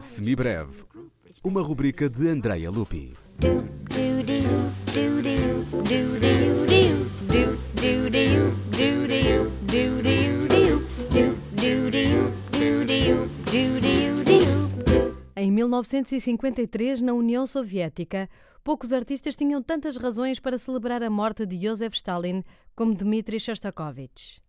Semibreve, uma rubrica de Andrea Lupi. Em 1953, na União Soviética, poucos artistas tinham tantas razões para celebrar a morte de Joseph Stalin como Dmitri Shostakovich.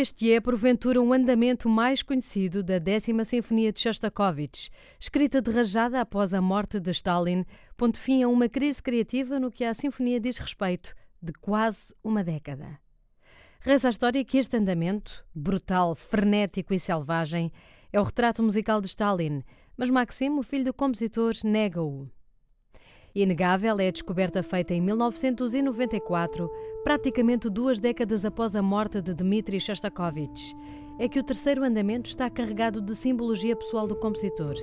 Este é, porventura, um andamento mais conhecido da décima Sinfonia de Shostakovich, escrita de rajada após a morte de Stalin, ponto fim a uma crise criativa no que a Sinfonia diz respeito de quase uma década. Reza a história que este andamento, brutal, frenético e selvagem, é o retrato musical de Stalin, mas Maxim, o filho do compositor, nega-o. Inegável é a descoberta feita em 1994, praticamente duas décadas após a morte de Dmitri Shostakovich. É que o terceiro andamento está carregado de simbologia pessoal do compositor.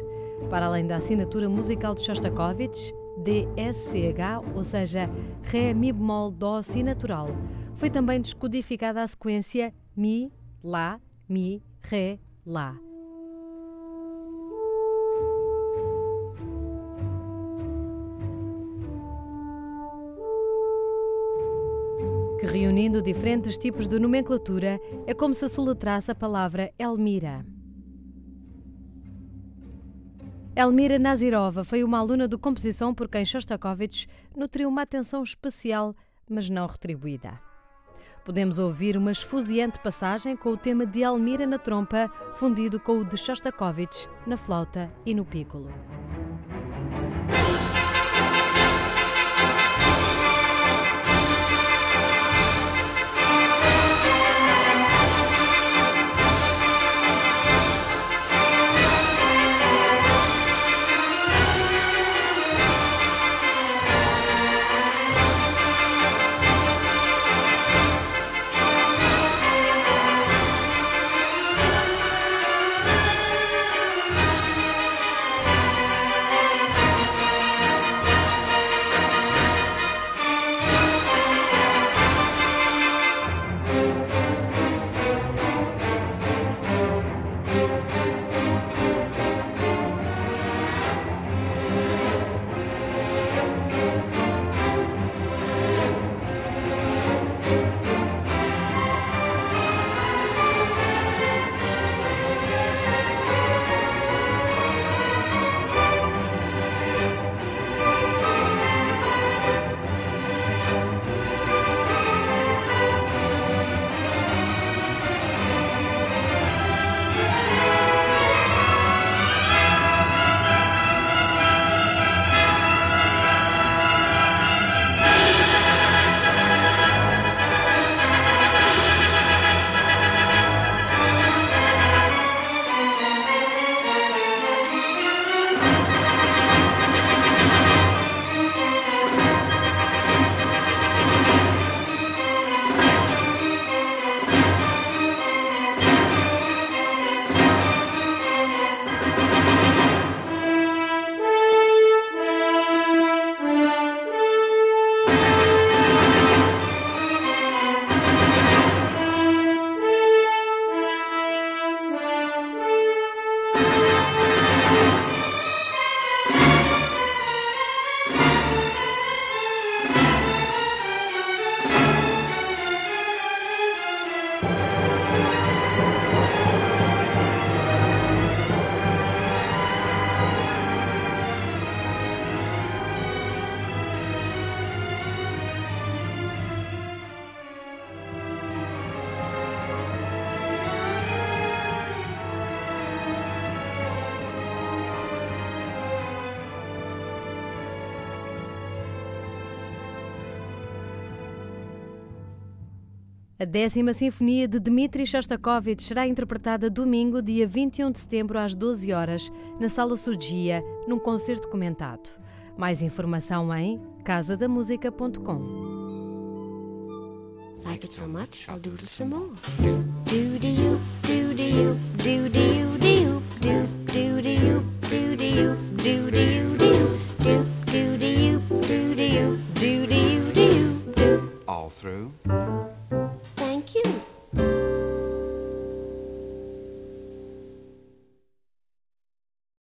Para além da assinatura musical de Shostakovich, DSCH, ou seja, Ré, Mi bemol, Dó, Si natural, foi também descodificada a sequência Mi, Lá, Mi, Ré, Lá. Que reunindo diferentes tipos de nomenclatura é como se soletrasse a palavra Elmira. Elmira Nazirova foi uma aluna de composição por quem Shostakovich nutriu uma atenção especial, mas não retribuída. Podemos ouvir uma esfuziante passagem com o tema de Elmira na trompa, fundido com o de Shostakovich na flauta e no piccolo. A décima Sinfonia de Dmitri Shostakovich será interpretada domingo, dia 21 de setembro, às 12 horas, na Sala Sugia, num concerto comentado. Mais informação em casadamusica.com. Like it so much, I'll doodle some more. Do do you, do do you, do you.